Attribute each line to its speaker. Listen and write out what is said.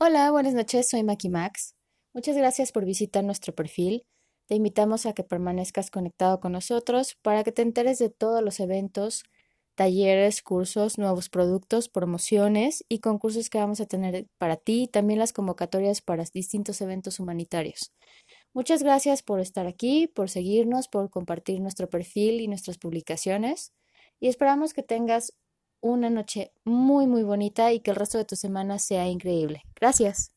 Speaker 1: Hola, buenas noches, soy Maki Max. Muchas gracias por visitar nuestro perfil. Te invitamos a que permanezcas conectado con nosotros para que te enteres de todos los eventos, talleres, cursos, nuevos productos, promociones y concursos que vamos a tener para ti y también las convocatorias para distintos eventos humanitarios. Muchas gracias por estar aquí, por seguirnos, por compartir nuestro perfil y nuestras publicaciones y esperamos que tengas una noche muy, muy bonita y que el resto de tu semana sea increíble. Gracias.